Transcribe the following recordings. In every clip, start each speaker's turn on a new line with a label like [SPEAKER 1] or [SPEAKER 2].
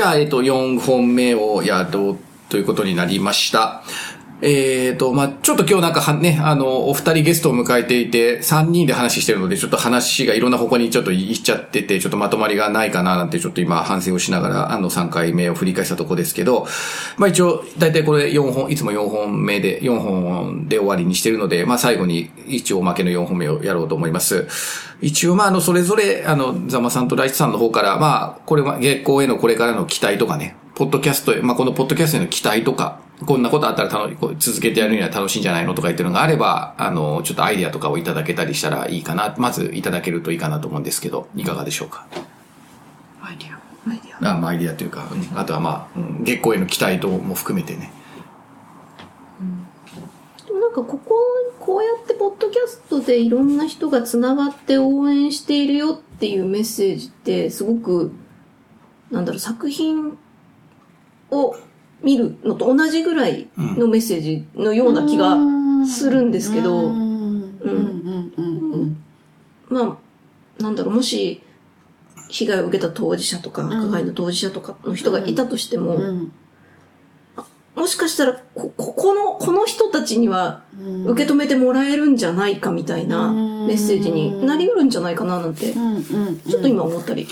[SPEAKER 1] じゃあ、えっと、4本目をやろうということになりました。えっ、と、まあちょっと今日なんかはね、あの、お二人ゲストを迎えていて、3人で話してるので、ちょっと話がいろんな方向にちょっと行っちゃってて、ちょっとまとまりがないかななんて、ちょっと今反省をしながら、あの、3回目を振り返したとこですけど、まあ一応、だいたいこれ4本、いつも4本目で、4本で終わりにしてるので、まあ最後に一応おまけの4本目をやろうと思います。一応、まああの、それぞれ、あの、ザマさんとライチさんの方から、まあ、これは月光へのこれからの期待とかね、ポッドキャストへ、まあ、このポッドキャストへの期待とか、こんなことあったら楽こう続けてやるには楽しいんじゃないのとか言ってるのがあれば、あの、ちょっとアイデアとかをいただけたりしたらいいかな。まずいただけるといいかなと思うんですけど、いかがでしょうか？
[SPEAKER 2] アイディアアイディア
[SPEAKER 1] あまあ、アイデアというか、うんあとはまあ、うん月光への期待とも含めてね。
[SPEAKER 3] でもなんかここ、こうやってポッドキャストでいろんな人が繋がって応援しているよっていうメッセージってすごく、なんだろう、作品を見るのと同じぐらいのメッセージのような気がするんですけど、まあ、なんだろう、もし、被害を受けた当事者とか、加害の当事者とかの人がいたとしても、
[SPEAKER 2] うん。
[SPEAKER 3] もしかしたら、こ、ここの、この人たちには、受け止めてもらえるんじゃないかみたいなメッセージになりうるんじゃないかななんて、ちょっと今思ったり。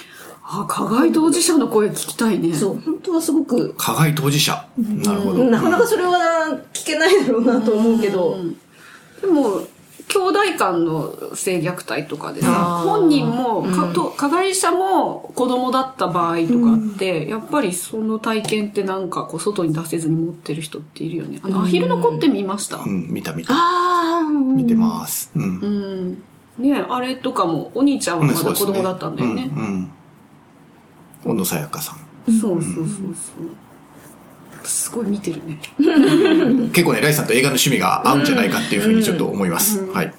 [SPEAKER 2] あ加害当事者の声聞きたいね。
[SPEAKER 3] そう、本当はすごく、
[SPEAKER 1] 加害当事者。なるほど。
[SPEAKER 3] なかなかそれは聞けないだろうなと思うけど、
[SPEAKER 2] でも兄弟間の性虐待とかでさ本人もかと加害者も子供だった場合とかって、やっぱりその体験ってなんかこう外に出せずに持ってる人っているよね。あのアヒルの子って見ました、
[SPEAKER 1] うん、見た見た。
[SPEAKER 3] ああ、
[SPEAKER 1] 見てます。うん。
[SPEAKER 2] うん。ねあれとかもお兄ちゃんはまだ子供だったんだよね,、
[SPEAKER 1] うん。うん。小野さやかさん。
[SPEAKER 2] そうそうそうそう。すごい見てるね。
[SPEAKER 1] 結構ね、ライさんと映画の趣味が合うんじゃないかっていうふうにちょっと思います。はい。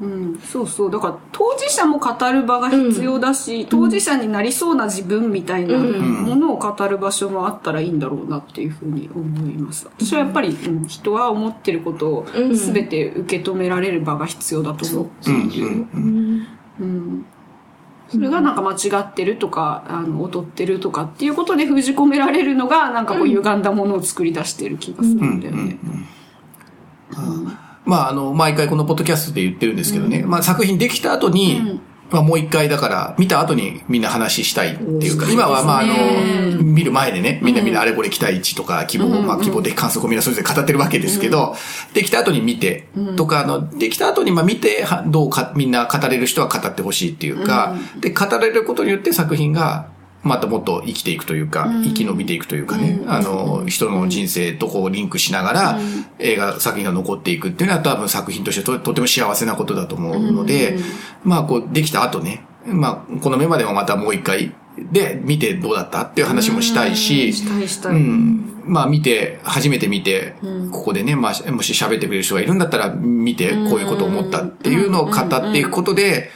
[SPEAKER 2] うん、そうそう。だから当事者も語る場が必要だし、当事者になりそうな自分みたいなものを語る場所もあったらいいんだろうなっていうふうに思います。私はやっぱり、うん人は思ってることを全て受け止められる場が必要だと思っている、うんそれがなんか間違ってるとかあの劣ってるとかっていうことで封じ込められるのがなんかこう歪んだものを作り出してる気がするんだよね。
[SPEAKER 1] まあ、あの、毎回このポッドキャストで言ってるんですけどね、まあ作品できた後に、まあもう一回だから、見た後にみんな話したいっていうか、今はまああの、見る前でね、みんなみんなあれこれ期待値とか希望、まあ希望的観測をみんなそれぞれ語ってるわけですけど、できた後に見て、とか、あの、できた後にまあ見て、はどうか、みんな語れる人は語ってほしいっていうか、で、語れることによって作品が、またもっと生きていくというか、生き延びていくというかね、あの、人の人生とこうリンクしながら、映画作品が残っていくっていうのは多分作品としてととても幸せなことだと思うので、まあこう、できた後ね、まあ、このメンバーでもまたもう一回、で、見てどうだったっていう話もしたいし、
[SPEAKER 2] したいしたい。
[SPEAKER 1] うん。まあ見て、初めて見て、ここでね、まあ、もし喋ってくれる人がいるんだったら、見て、こういうことを思ったっていうのを語っていくことで、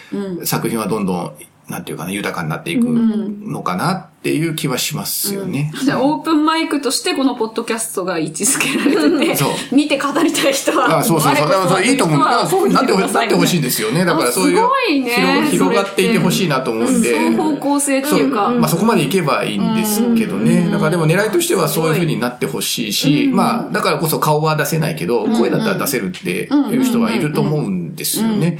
[SPEAKER 1] 作品はどんどん、なんていうかな、豊かになっていくのかなっていう気はしますよね。
[SPEAKER 2] じゃあ、オープンマイクとしてこのポッドキャストが位置づけられてて、
[SPEAKER 1] そう。
[SPEAKER 2] 見て語りたい人は、
[SPEAKER 1] あそうそうそう。だからそれいいと思う。だからそういうふうになってほな。ってほしいんですよね。だからそういう
[SPEAKER 2] ね。
[SPEAKER 1] 広広がっていてほしいなと思うんで。
[SPEAKER 2] その方向性っていうか、
[SPEAKER 1] まあそこまでいけばいいんですけどね。だからでも狙いとしてはそういう風になってほしいし、まあだからこそ顔は出せないけど、声だったら出せるっていう人はいると思うんですよね。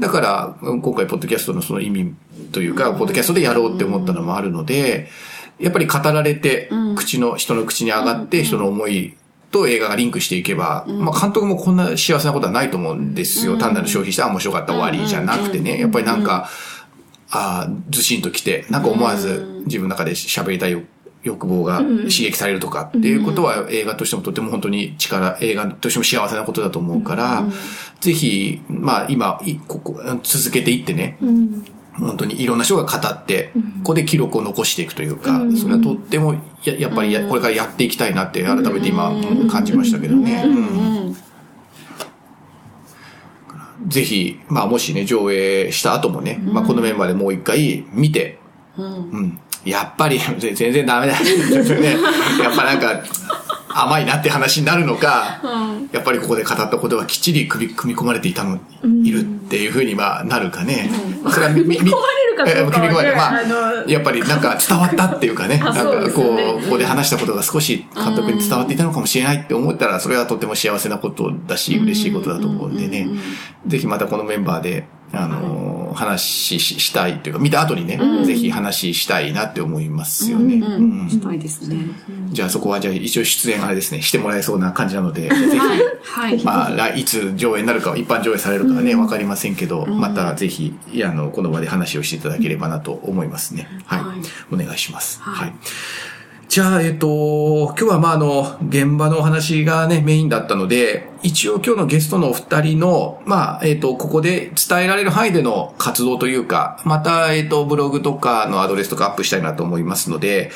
[SPEAKER 1] だから今回ポッドキャストのその意味というか、ポッドキャストでやろうって思ったのもあるので、やっぱり語られて、口の、人の口に上がって、人の思いと映画がリンクしていけば、まあ監督もこんな幸せなことはないと思うんですよ。単なる消費して、あ、面白かった終わりじゃなくてね、やっぱりなんか、ああ、ずしんときて、なんか思わず自分の中で喋りたい欲望が刺激されるとかっていうことは映画としてもとても本当に力、映画としても幸せなことだと思うから、ぜひ、まあ今、いここ続けていってね、本当にいろんな人が語って、ここで記録を残していくというか、それはとってもややっぱりやこれからやっていきたいなって改めて今感じましたけどね。うん。ぜひ、まあもしね、上映した後もね、まあこのメンバーでもう一回見て、うん。やっぱり、全然ダメだ。ね、やっぱなんか、甘いなって話になるのか、やっぱりここで語ったことはきっちり組み組み込まれていたの、いるっていうふうにまあなるかね。それはみ、み、み
[SPEAKER 2] 込まれるかどうかはね、
[SPEAKER 1] まあ
[SPEAKER 2] あの、
[SPEAKER 1] やっぱりなんか伝わったっていうかね、なんかこ
[SPEAKER 2] ですよね。
[SPEAKER 1] う、ここで話したことが少し監督に伝わっていたのかもしれないって思ったら、それはとても幸せなことだし、嬉しいことだと思うんでね、ぜひまたこのメンバーで、あの、話ししたいというか、見た後にね、ぜひ話したいなって思いますよね。うん
[SPEAKER 2] したいですね。
[SPEAKER 1] じゃあそこはじゃあ一応出演あれですね、してもらえそうな感じなので、ぜひ、
[SPEAKER 2] はい。はい。
[SPEAKER 1] まあ、来いつ上映になるかは一般上映されるかはね、わかりませんけど、またぜひ、いやあの、この場で話をしていただければなと思いますね。はい。
[SPEAKER 2] はい
[SPEAKER 1] お願いします。は。
[SPEAKER 2] はいい
[SPEAKER 1] じゃあ、えっと、今日はまあ、あの、現場のお話がね、メインだったので、一応今日のゲストのお二人の、まあ、えっと、ここで伝えられる範囲での活動というか、また、えっと、ブログとかのアドレスとかアップしたいなと思いますので、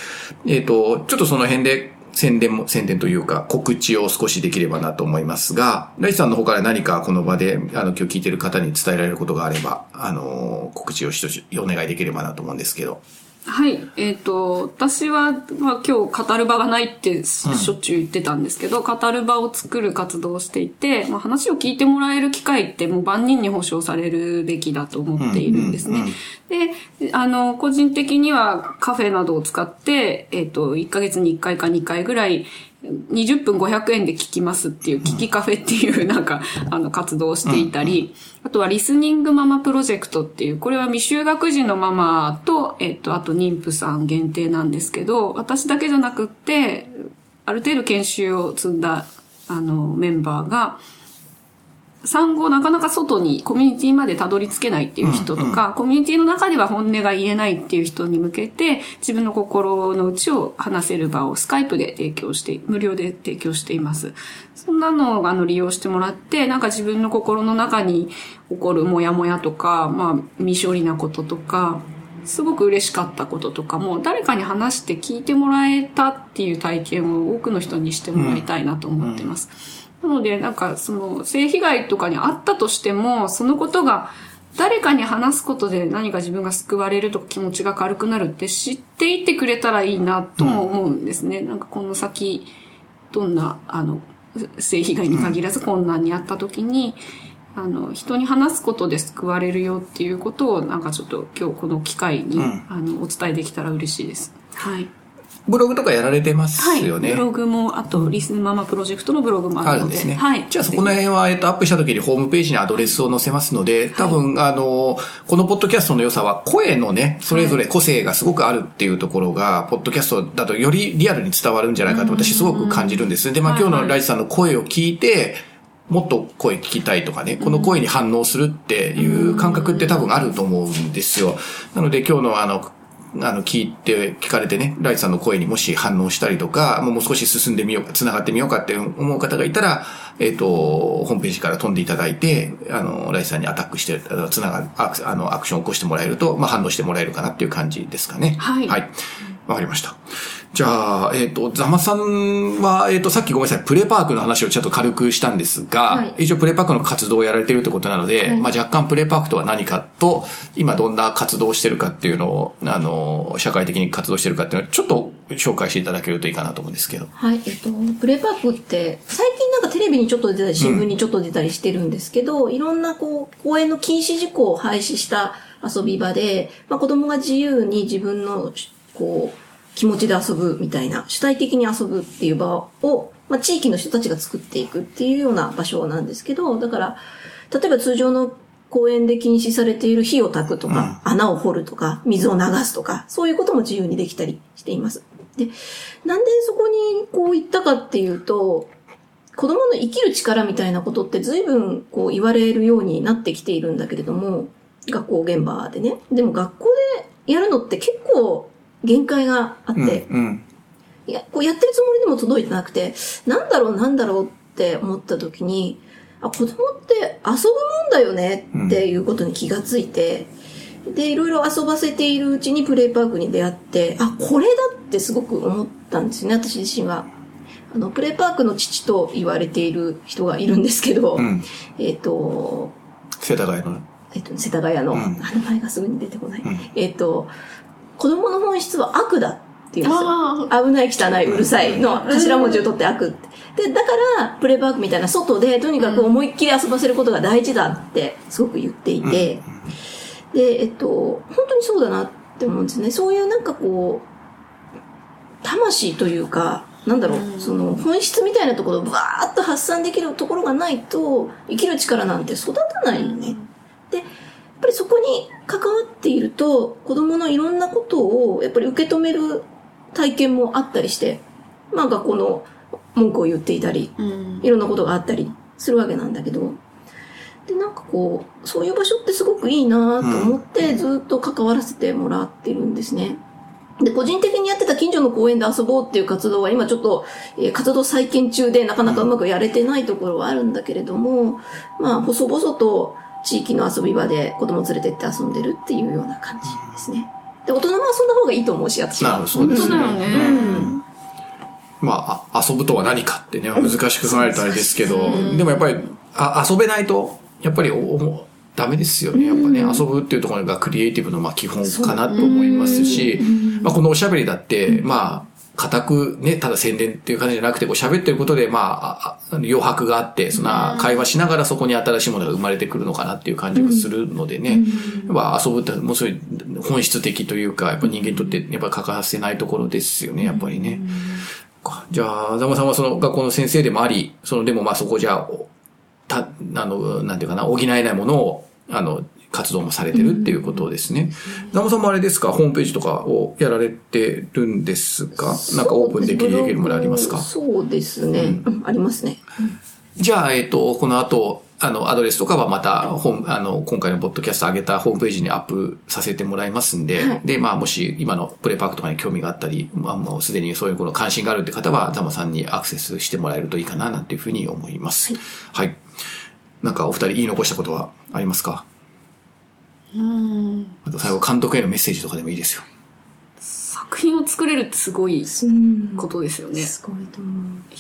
[SPEAKER 1] えっと、ちょっとその辺で宣伝も、宣伝というか告知を少しできればなと思いますが、ライチさんの方から何かこの場で、あの、今日聞いてる方に伝えられることがあれば、あの、告知を一つお願いできればなと思うんですけど。
[SPEAKER 2] はい。えっ、と、私は、まあ、今日語る場がないってしょっちゅう言ってたんですけど、語る場を作る活動をしていて、まあ、話を聞いてもらえる機会ってもう万人に保障されるべきだと思っているんですね。で、あの、個人的にはカフェなどを使って、えっ、と、1ヶ月に1回か2回ぐらい、20分500円で聞きますっていう、聞きカフェっていうなんか、あの、活動をしていたり、あとはリスニングママプロジェクトっていう、これは未就学児のママと、えっと、あと妊婦さん限定なんですけど、私だけじゃなくって、ある程度研修を積んだ、あの、メンバーが、産後なかなか外にコミュニティまでたどり着けないっていう人とか、コミュニティの中では本音が言えないっていう人に向けて、自分の心の内を話せる場をスカイプで提供して、無料で提供しています。そんなのをあの利用してもらって、なんか自分の心の中に起こるモヤモヤとか、まあ未処理なこととか、すごく嬉しかったこととかも、誰かに話して聞いてもらえたっていう体験を多くの人にしてもらいたいなと思ってます。なので、なんか、その、性被害とかにあったとしても、そのことが、誰かに話すことで何か自分が救われるとか気持ちが軽くなるって知っていてくれたらいいなとも思うんですね。なんかこの先、どんな、あの、性被害に限らず困難にあった時に、あの、人に話すことで救われるよっていうことを、なんかちょっと今日この機会に、
[SPEAKER 1] うん
[SPEAKER 2] あの、お伝えできたら嬉しいです。はい。
[SPEAKER 1] ブログとかやられてます
[SPEAKER 2] はい。
[SPEAKER 1] よね。
[SPEAKER 2] ブログも、あと、リスママプロジェクトのブログもあるので。
[SPEAKER 1] あるんですね。
[SPEAKER 2] はい。
[SPEAKER 1] じゃあそこの辺は、えっと、アップした時にホームページにアドレスを載せますので、多分、あの、このポッドキャストの良さは、声のね、それぞれ個性がすごくあるっていうところが、ポッドキャストだとよりリアルに伝わるんじゃないかと私すごく感じるんです。で、まあ
[SPEAKER 2] はい
[SPEAKER 1] 今日のライチさんの声を聞いて、もっと声聞きたいとかね、この声に反応するっていう感覚って多分あると思うんですよ。なので今日のあの、あの、聞いて、聞かれてね、ライチさんの声にもし反応したりとか、もう少し進んでみようか、繋がってみようかって思う方がいたら、えっ、と、ホームページから飛んでいただいて、あの、ライチさんにアタックして、あの繋がる、アクあの、アクションを起こしてもらえると、まあ、反応してもらえるかなっていう感じですかね。
[SPEAKER 2] はい
[SPEAKER 1] はい。わかりました。じゃあ、えっ、と、ザマさんは、えっ、と、さっきごめんなさい、プレパークの話をちょっと軽くしたんですが、
[SPEAKER 3] はい
[SPEAKER 1] 一応プレパークの活動をやられてるってことなので、まあ若干プレパークとは何かと、今どんな活動をしてるかっていうのを、あの、社会的に活動してるかっていうのをちょっと紹介していただけるといいかなと思うんですけど。
[SPEAKER 3] はい、えっと、プレイパークって、最近なんかテレビにちょっと出たり、新聞にちょっと出たりしてるんですけど、いろんなこう、公園の禁止事項を廃止した遊び場で、まあ子供が自由に自分の、こう、気持ちで遊ぶみたいな、主体的に遊ぶっていう場を、まあ地域の人たちが作っていくっていうような場所なんですけど、だから、例えば通常の公園で禁止されている火を焚くとか、穴を掘るとか、水を流すとか、そういうことも自由にできたりしています。で、なんでそこにこう行ったかっていうと、子供の生きる力みたいなことって随分こう言われるようになってきているんだけれども、学校現場でね。でも学校でやるのって結構限界があって、
[SPEAKER 1] うん。うん。
[SPEAKER 3] いや、こうやってるつもりでも届いてなくて、なんだろうなんだろうって思った時に、あ、子供って遊ぶもんだよねっていうことに気がついて、で、いろいろ遊ばせているうちにプレイパークに出会って、あ、これだってすごく思ったんですよね、私自身は。あの、プレイパークの父と言われている人がいるんですけど、
[SPEAKER 1] うん。
[SPEAKER 3] えっ、と、
[SPEAKER 1] 世田谷の。
[SPEAKER 3] えっと、世田谷の、
[SPEAKER 1] うん
[SPEAKER 3] あ名前がすぐに出てこない。
[SPEAKER 1] ん
[SPEAKER 3] えっと、子供の本質は悪だっていうんですよ。
[SPEAKER 2] あ
[SPEAKER 3] 危ない、汚い、うるさいの頭文字を取って悪って。で、だから、プレイパークみたいな外で、とにかく思いっきり遊ばせることが大事だって、すごく言っていて、で、えっと、本当にそうだなって思うんですね。そういうなんかこう、魂というか、なんだろう、その本質みたいなところをバーッと発散できるところがないと、生きる力なんて育たないよね。で、ぱりそこに関わっていると、子供のいろんなことをやっぱり受け止める体験もあったりして、まあ学校の文句を言っていたり、いろんなことがあったりするわけなんだけど、で、なんかこう、そういう場所ってすごくいいなと思って、ずっと関わらせてもらってるんですね。で、個人的にやってた近所の公園で遊ぼうっていう活動は今ちょっと、えー活動再建中でなかなかうまくやれてないところはあるんだけれども、まあ、細々と地域の遊び場で子供連れてって遊んでるっていうような感じですね。で、大人も遊んだ方がいいと思うし、私は。
[SPEAKER 1] なるほど、そうですね。
[SPEAKER 2] 本当だよね
[SPEAKER 1] うんまあ、あ遊ぶとは何かってね、難しく考えるとあれですけど、でもやっぱり、あ遊べないと、やっぱりおおダメですよね。やっぱね、遊ぶっていうところがクリエイティブのまあ基本かなと思いますし、まあこのおしゃべりだって、まあ、固くね、ただ宣伝っていう感じじゃなくて、こう喋ってることで、まあ、余白があって、そんな会話しながらそこに新しいものが生まれてくるのかなっていう感じがするのでね、やっぱ遊ぶってもうそういう本質的というか、やっぱ人間にとってやっぱ欠かせないところですよね、やっぱりね。かじゃあ、ザマさんはその学校の先生でもあり、その、でもまあそこじゃた、あの、なんていうかな、補えないものを、あの、活動もされてるっていうことですね。ザマさんもあれですか、ホームページとかをやられてるんですか？なんかオープンできるものありますか？
[SPEAKER 3] そうですね。うんありますね。
[SPEAKER 1] じゃあ、えっ、と、この後、あの、アドレスとかはまた、本、あの、今回のポッドキャスト上げたホームページにアップさせてもらいますんで、
[SPEAKER 3] はい
[SPEAKER 1] で、まあ、もし今のプレイパークとかに興味があったり、まあ、もうすでにそういうこの関心があるって方は、ザマさんにアクセスしてもらえるといいかな、なんていうふうに思います。はい。なんかお二人言い残したことはありますか？
[SPEAKER 2] うん
[SPEAKER 1] あと最後、監督へのメッセージとかでもいいですよ。
[SPEAKER 2] 作品を作れるってすごい
[SPEAKER 3] うん
[SPEAKER 2] ことですよね。
[SPEAKER 3] すごいと思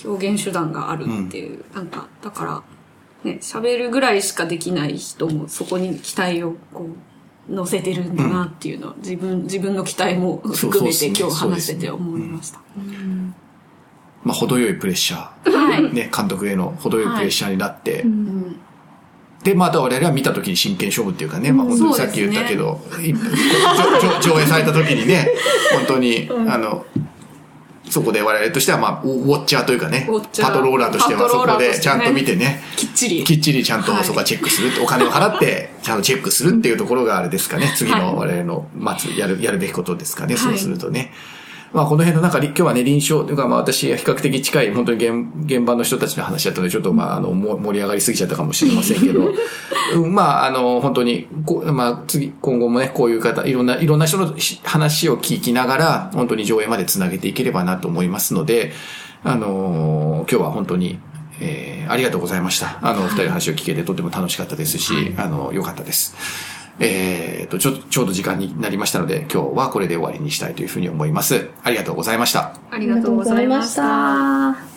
[SPEAKER 3] う。
[SPEAKER 2] 表現手段があるっていう。なんか、だから、ね、喋るぐらいしかできない人もそこに期待をこう、乗せてるんだなっていうのは、自分、自分の期待も含めて今日話してて思いました。
[SPEAKER 1] まあ、程よいプレッシャー。
[SPEAKER 2] はい。
[SPEAKER 1] ね、監督への程よいプレッシャーになって、
[SPEAKER 2] うん
[SPEAKER 1] で、また我々は見た時に真剣勝負っていうかね、まあ本当にさっき言ったけど、いじょじょ上映された時にね、本当に、あの、そこで我々としてはまあ、ウォッチャーというかねパトローラーとしてはそこでちゃんと見てね、
[SPEAKER 2] きっちり。
[SPEAKER 1] きっちりちゃんと
[SPEAKER 2] はい。
[SPEAKER 1] そこはチェックするって、お金を払って、ちゃんとチェックするっていうところがあれですかね、次の我々の待つ、やる、やるべきことですかね、そうするとね。まあこの辺の中で、今日はね、臨床というかまあ私比較的近い、本当に現現場の人たちの話だったので、ちょっとまああの、も盛り上がりすぎちゃったかもしれませんけど、うんまああの、本当にこう、まあ次、今後もね、こういう方、いろんな、いろんな人のし話を聞きながら、本当に上映までつなげていければなと思いますので、あの今日は本当に、えーありがとうございました。あの、二人の話を聞けてとても楽しかったですし、あの、良かったです。えーと、ちょ、ちょうど時間になりましたので、今日はこれで終わりにしたいというふうに思います。ありがとうございました。
[SPEAKER 2] ありがとうございまし。
[SPEAKER 3] た。